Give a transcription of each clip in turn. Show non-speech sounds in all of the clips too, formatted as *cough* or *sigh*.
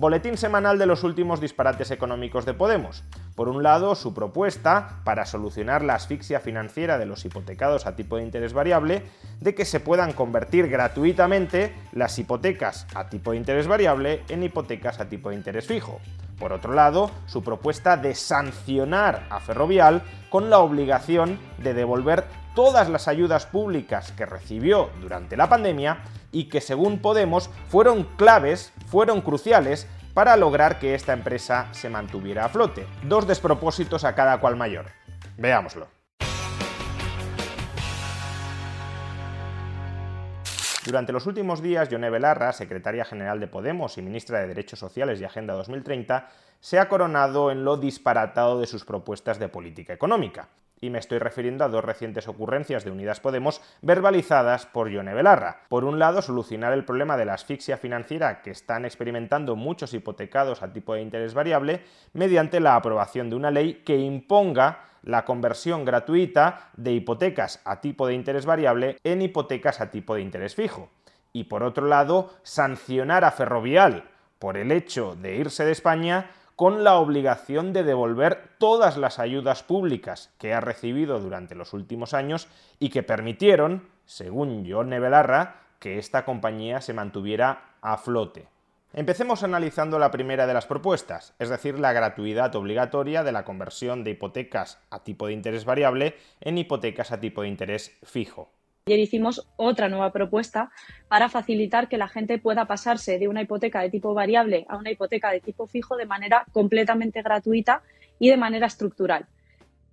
Boletín semanal de los últimos disparates económicos de Podemos. Por un lado, su propuesta para solucionar la asfixia financiera de los hipotecados a tipo de interés variable de que se puedan convertir gratuitamente las hipotecas a tipo de interés variable en hipotecas a tipo de interés fijo. Por otro lado, su propuesta de sancionar a Ferrovial con la obligación de devolver todas las ayudas públicas que recibió durante la pandemia y que según Podemos fueron claves, fueron cruciales para lograr que esta empresa se mantuviera a flote. Dos despropósitos a cada cual mayor. Veámoslo. Durante los últimos días, Yone Belarra, secretaria general de Podemos y ministra de Derechos Sociales y Agenda 2030, se ha coronado en lo disparatado de sus propuestas de política económica y me estoy refiriendo a dos recientes ocurrencias de Unidas Podemos verbalizadas por Yone Belarra. Por un lado, solucionar el problema de la asfixia financiera que están experimentando muchos hipotecados a tipo de interés variable mediante la aprobación de una ley que imponga la conversión gratuita de hipotecas a tipo de interés variable en hipotecas a tipo de interés fijo. Y por otro lado, sancionar a Ferrovial por el hecho de irse de España con la obligación de devolver todas las ayudas públicas que ha recibido durante los últimos años y que permitieron, según John Belarra, que esta compañía se mantuviera a flote. Empecemos analizando la primera de las propuestas, es decir, la gratuidad obligatoria de la conversión de hipotecas a tipo de interés variable en hipotecas a tipo de interés fijo. Ayer hicimos otra nueva propuesta para facilitar que la gente pueda pasarse de una hipoteca de tipo variable a una hipoteca de tipo fijo de manera completamente gratuita y de manera estructural.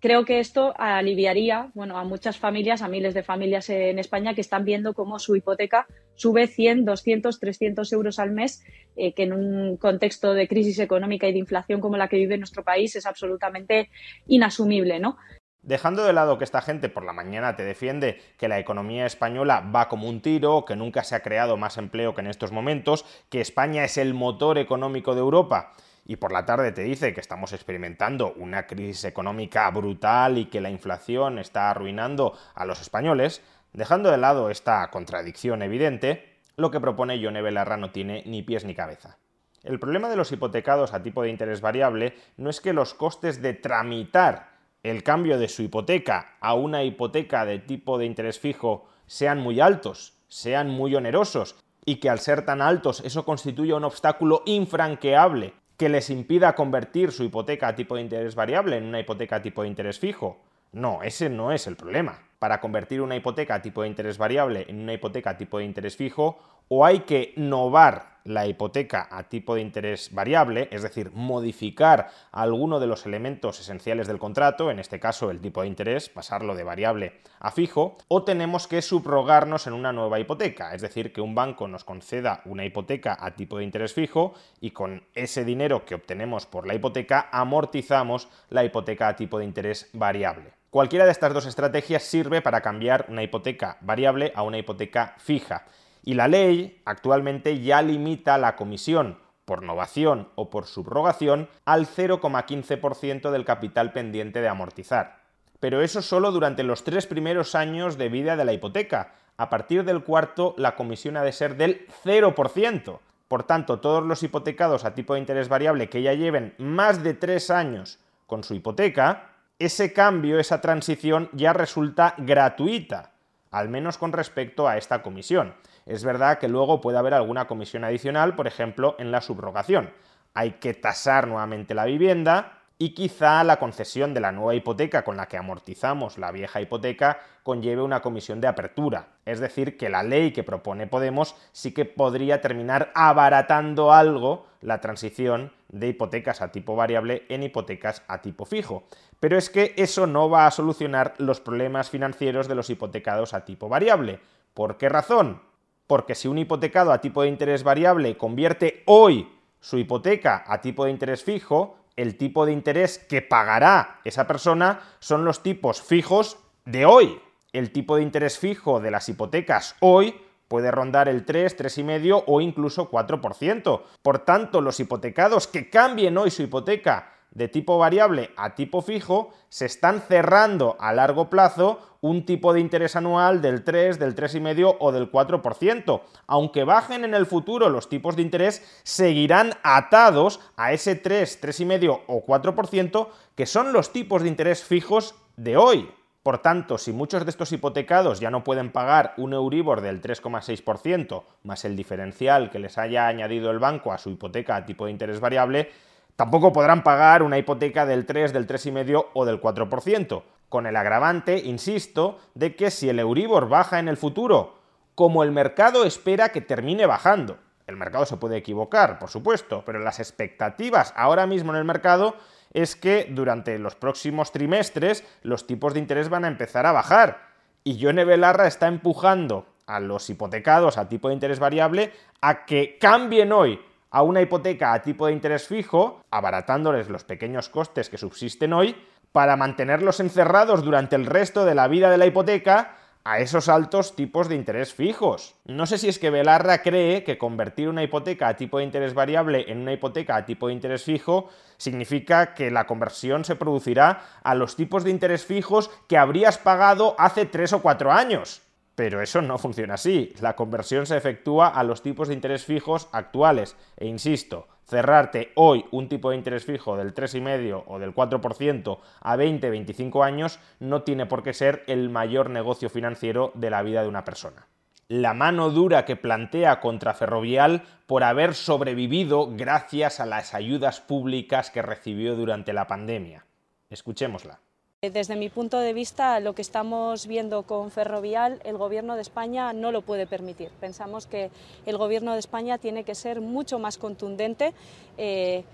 Creo que esto aliviaría bueno, a muchas familias, a miles de familias en España que están viendo cómo su hipoteca sube 100, 200, 300 euros al mes, eh, que en un contexto de crisis económica y de inflación como la que vive nuestro país es absolutamente inasumible. ¿no? Dejando de lado que esta gente por la mañana te defiende que la economía española va como un tiro, que nunca se ha creado más empleo que en estos momentos, que España es el motor económico de Europa, y por la tarde te dice que estamos experimentando una crisis económica brutal y que la inflación está arruinando a los españoles, dejando de lado esta contradicción evidente, lo que propone Yone Belarra no tiene ni pies ni cabeza. El problema de los hipotecados a tipo de interés variable no es que los costes de tramitar el cambio de su hipoteca a una hipoteca de tipo de interés fijo sean muy altos, sean muy onerosos, y que al ser tan altos eso constituya un obstáculo infranqueable que les impida convertir su hipoteca a tipo de interés variable en una hipoteca a tipo de interés fijo. No, ese no es el problema. Para convertir una hipoteca a tipo de interés variable en una hipoteca a tipo de interés fijo, o hay que novar la hipoteca a tipo de interés variable, es decir, modificar alguno de los elementos esenciales del contrato, en este caso el tipo de interés, pasarlo de variable a fijo, o tenemos que subrogarnos en una nueva hipoteca, es decir, que un banco nos conceda una hipoteca a tipo de interés fijo y con ese dinero que obtenemos por la hipoteca amortizamos la hipoteca a tipo de interés variable. Cualquiera de estas dos estrategias sirve para cambiar una hipoteca variable a una hipoteca fija. Y la ley actualmente ya limita la comisión por novación o por subrogación al 0,15% del capital pendiente de amortizar. Pero eso solo durante los tres primeros años de vida de la hipoteca. A partir del cuarto, la comisión ha de ser del 0%. Por tanto, todos los hipotecados a tipo de interés variable que ya lleven más de tres años con su hipoteca, ese cambio, esa transición ya resulta gratuita, al menos con respecto a esta comisión. Es verdad que luego puede haber alguna comisión adicional, por ejemplo, en la subrogación. Hay que tasar nuevamente la vivienda y quizá la concesión de la nueva hipoteca con la que amortizamos la vieja hipoteca conlleve una comisión de apertura. Es decir, que la ley que propone Podemos sí que podría terminar abaratando algo la transición de hipotecas a tipo variable en hipotecas a tipo fijo. Pero es que eso no va a solucionar los problemas financieros de los hipotecados a tipo variable. ¿Por qué razón? Porque si un hipotecado a tipo de interés variable convierte hoy su hipoteca a tipo de interés fijo, el tipo de interés que pagará esa persona son los tipos fijos de hoy. El tipo de interés fijo de las hipotecas hoy puede rondar el 3, 3,5 o incluso 4%. Por tanto, los hipotecados que cambien hoy su hipoteca de tipo variable a tipo fijo, se están cerrando a largo plazo un tipo de interés anual del 3, del 3,5 o del 4%. Aunque bajen en el futuro los tipos de interés, seguirán atados a ese 3, 3,5 o 4% que son los tipos de interés fijos de hoy. Por tanto, si muchos de estos hipotecados ya no pueden pagar un Euribor del 3,6% más el diferencial que les haya añadido el banco a su hipoteca a tipo de interés variable, Tampoco podrán pagar una hipoteca del 3, del 3,5 o del 4%, con el agravante, insisto, de que si el Euribor baja en el futuro, como el mercado espera que termine bajando, el mercado se puede equivocar, por supuesto, pero las expectativas ahora mismo en el mercado es que durante los próximos trimestres los tipos de interés van a empezar a bajar. Y Yone Belarra está empujando a los hipotecados a tipo de interés variable a que cambien hoy a una hipoteca a tipo de interés fijo, abaratándoles los pequeños costes que subsisten hoy, para mantenerlos encerrados durante el resto de la vida de la hipoteca a esos altos tipos de interés fijos. No sé si es que Belarra cree que convertir una hipoteca a tipo de interés variable en una hipoteca a tipo de interés fijo significa que la conversión se producirá a los tipos de interés fijos que habrías pagado hace 3 o 4 años. Pero eso no funciona así. La conversión se efectúa a los tipos de interés fijos actuales. E insisto, cerrarte hoy un tipo de interés fijo del 3,5 o del 4% a 20-25 años no tiene por qué ser el mayor negocio financiero de la vida de una persona. La mano dura que plantea contra Ferrovial por haber sobrevivido gracias a las ayudas públicas que recibió durante la pandemia. Escuchémosla. Desde mi punto de vista, lo que estamos viendo con Ferrovial, el Gobierno de España no lo puede permitir. Pensamos que el Gobierno de España tiene que ser mucho más contundente. Eh,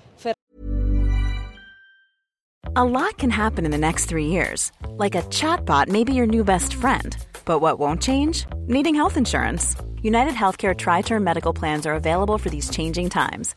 a lot can happen in the next three years. Like a chatbot may be your new best friend. But what won't change? Needing health insurance. United Healthcare Tri Term Medical Plans are available for these changing times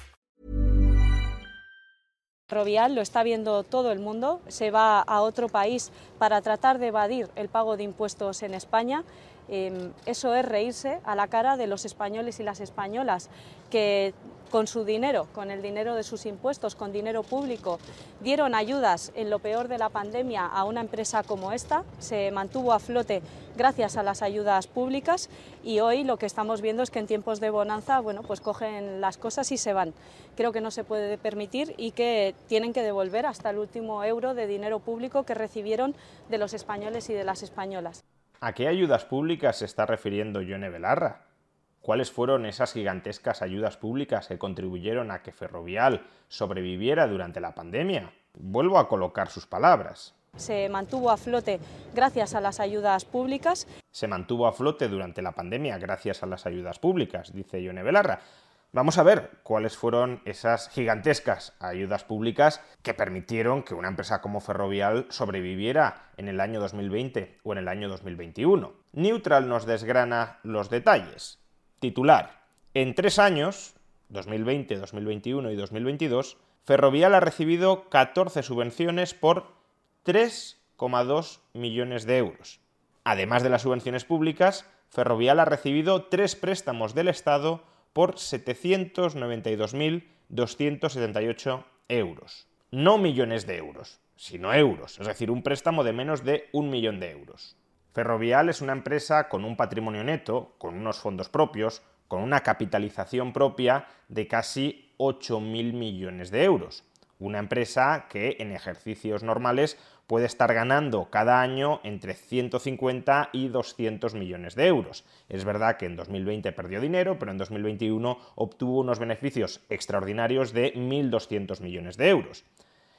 Lo está viendo todo el mundo, se va a otro país para tratar de evadir el pago de impuestos en España. Em, eso es reírse a la cara de los españoles y las españolas que con su dinero, con el dinero de sus impuestos, con dinero público, dieron ayudas en lo peor de la pandemia a una empresa como esta, se mantuvo a flote gracias a las ayudas públicas y hoy lo que estamos viendo es que en tiempos de bonanza, bueno, pues cogen las cosas y se van. Creo que no se puede permitir y que tienen que devolver hasta el último euro de dinero público que recibieron de los españoles y de las españolas. ¿A qué ayudas públicas se está refiriendo Yone Belarra? Cuáles fueron esas gigantescas ayudas públicas que contribuyeron a que Ferrovial sobreviviera durante la pandemia. Vuelvo a colocar sus palabras. Se mantuvo a flote gracias a las ayudas públicas. Se mantuvo a flote durante la pandemia gracias a las ayudas públicas, dice Ione Belarra. Vamos a ver cuáles fueron esas gigantescas ayudas públicas que permitieron que una empresa como Ferrovial sobreviviera en el año 2020 o en el año 2021. Neutral nos desgrana los detalles. Titular. En tres años, 2020, 2021 y 2022, Ferrovial ha recibido 14 subvenciones por 3,2 millones de euros. Además de las subvenciones públicas, Ferrovial ha recibido tres préstamos del Estado por 792.278 euros. No millones de euros, sino euros, es decir, un préstamo de menos de un millón de euros. Ferrovial es una empresa con un patrimonio neto, con unos fondos propios, con una capitalización propia de casi 8.000 millones de euros. Una empresa que en ejercicios normales puede estar ganando cada año entre 150 y 200 millones de euros. Es verdad que en 2020 perdió dinero, pero en 2021 obtuvo unos beneficios extraordinarios de 1.200 millones de euros.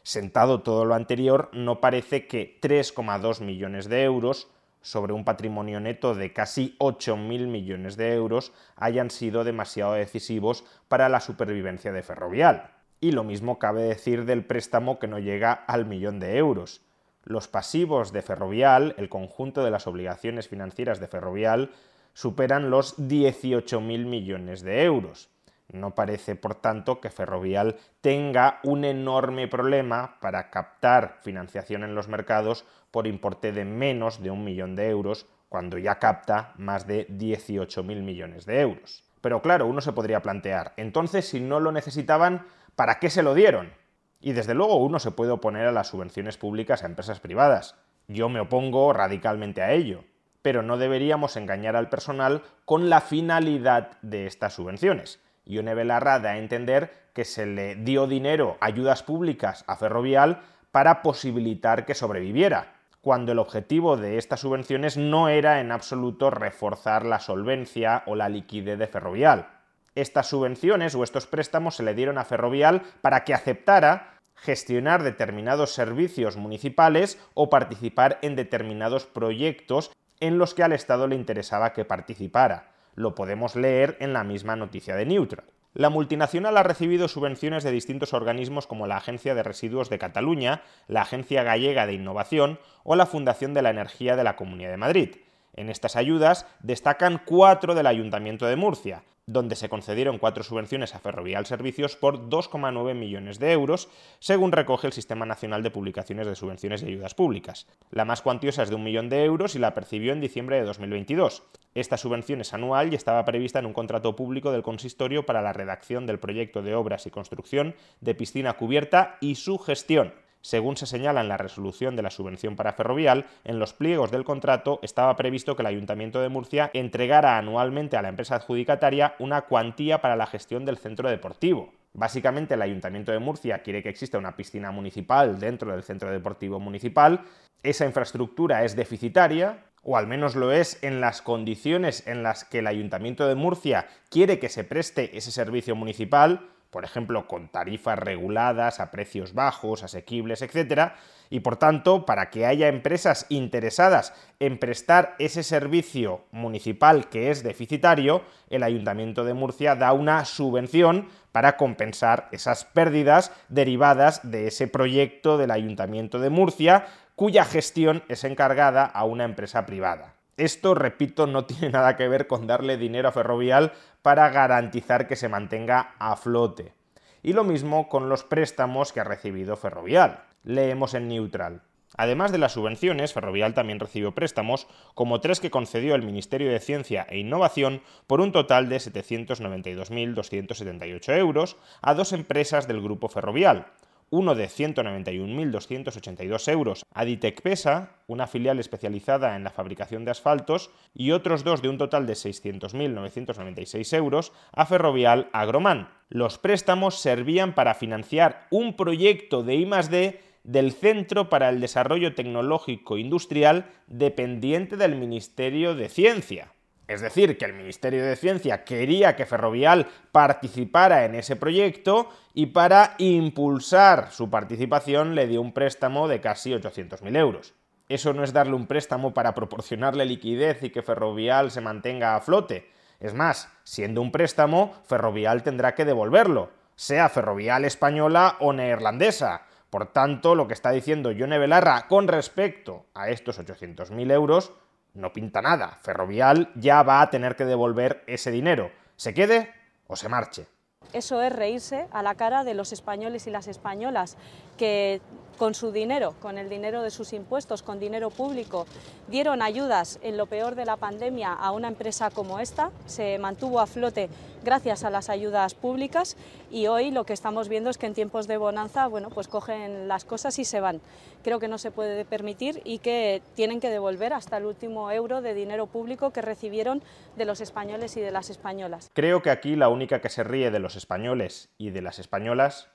Sentado todo lo anterior, no parece que 3,2 millones de euros sobre un patrimonio neto de casi 8.000 millones de euros hayan sido demasiado decisivos para la supervivencia de Ferrovial. Y lo mismo cabe decir del préstamo que no llega al millón de euros. Los pasivos de Ferrovial, el conjunto de las obligaciones financieras de Ferrovial, superan los 18.000 millones de euros. No parece, por tanto, que Ferrovial tenga un enorme problema para captar financiación en los mercados por importe de menos de un millón de euros, cuando ya capta más de 18.000 millones de euros. Pero claro, uno se podría plantear, entonces si no lo necesitaban, ¿para qué se lo dieron? Y desde luego uno se puede oponer a las subvenciones públicas a empresas privadas. Yo me opongo radicalmente a ello. Pero no deberíamos engañar al personal con la finalidad de estas subvenciones. Ione Belarra da a entender que se le dio dinero, ayudas públicas a Ferrovial para posibilitar que sobreviviera, cuando el objetivo de estas subvenciones no era en absoluto reforzar la solvencia o la liquidez de Ferrovial. Estas subvenciones o estos préstamos se le dieron a Ferrovial para que aceptara gestionar determinados servicios municipales o participar en determinados proyectos en los que al Estado le interesaba que participara. Lo podemos leer en la misma noticia de Neutral. La multinacional ha recibido subvenciones de distintos organismos como la Agencia de Residuos de Cataluña, la Agencia Gallega de Innovación o la Fundación de la Energía de la Comunidad de Madrid. En estas ayudas destacan cuatro del Ayuntamiento de Murcia, donde se concedieron cuatro subvenciones a Ferrovial Servicios por 2,9 millones de euros, según recoge el Sistema Nacional de Publicaciones de Subvenciones y Ayudas Públicas. La más cuantiosa es de un millón de euros y la percibió en diciembre de 2022. Esta subvención es anual y estaba prevista en un contrato público del consistorio para la redacción del proyecto de obras y construcción de piscina cubierta y su gestión. Según se señala en la resolución de la subvención para Ferrovial, en los pliegos del contrato estaba previsto que el Ayuntamiento de Murcia entregara anualmente a la empresa adjudicataria una cuantía para la gestión del centro deportivo. Básicamente el Ayuntamiento de Murcia quiere que exista una piscina municipal dentro del centro deportivo municipal. Esa infraestructura es deficitaria, o al menos lo es en las condiciones en las que el Ayuntamiento de Murcia quiere que se preste ese servicio municipal, por ejemplo, con tarifas reguladas, a precios bajos, asequibles, etc. Y por tanto, para que haya empresas interesadas en prestar ese servicio municipal que es deficitario, el Ayuntamiento de Murcia da una subvención para compensar esas pérdidas derivadas de ese proyecto del Ayuntamiento de Murcia, cuya gestión es encargada a una empresa privada. Esto, repito, no *laughs* tiene nada que ver con darle dinero a Ferrovial para garantizar que se mantenga a flote. Y lo mismo con los préstamos que ha recibido Ferrovial. Leemos en Neutral. Además de las subvenciones, Ferrovial también recibió préstamos, como tres que concedió el Ministerio de Ciencia e Innovación, por un total de 792.278 euros a dos empresas del grupo Ferrovial, uno de 191.282 euros a Ditec Pesa, una filial especializada en la fabricación de asfaltos, y otros dos de un total de 600.996 euros a Ferrovial Agroman. Los préstamos servían para financiar un proyecto de I+D del Centro para el Desarrollo Tecnológico Industrial dependiente del Ministerio de Ciencia. Es decir, que el Ministerio de Ciencia quería que Ferrovial participara en ese proyecto y para impulsar su participación le dio un préstamo de casi 800.000 euros. Eso no es darle un préstamo para proporcionarle liquidez y que Ferrovial se mantenga a flote. Es más, siendo un préstamo, Ferrovial tendrá que devolverlo, sea Ferrovial española o neerlandesa. Por tanto, lo que está diciendo Yone Belarra con respecto a estos 800.000 euros no pinta nada. Ferrovial ya va a tener que devolver ese dinero, se quede o se marche. Eso es reírse a la cara de los españoles y las españolas que con su dinero, con el dinero de sus impuestos, con dinero público, dieron ayudas en lo peor de la pandemia a una empresa como esta, se mantuvo a flote gracias a las ayudas públicas y hoy lo que estamos viendo es que en tiempos de bonanza, bueno, pues cogen las cosas y se van. Creo que no se puede permitir y que tienen que devolver hasta el último euro de dinero público que recibieron de los españoles y de las españolas. Creo que aquí la única que se ríe de los españoles y de las españolas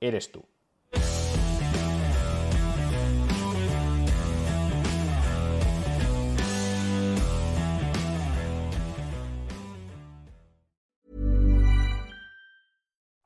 eres tú.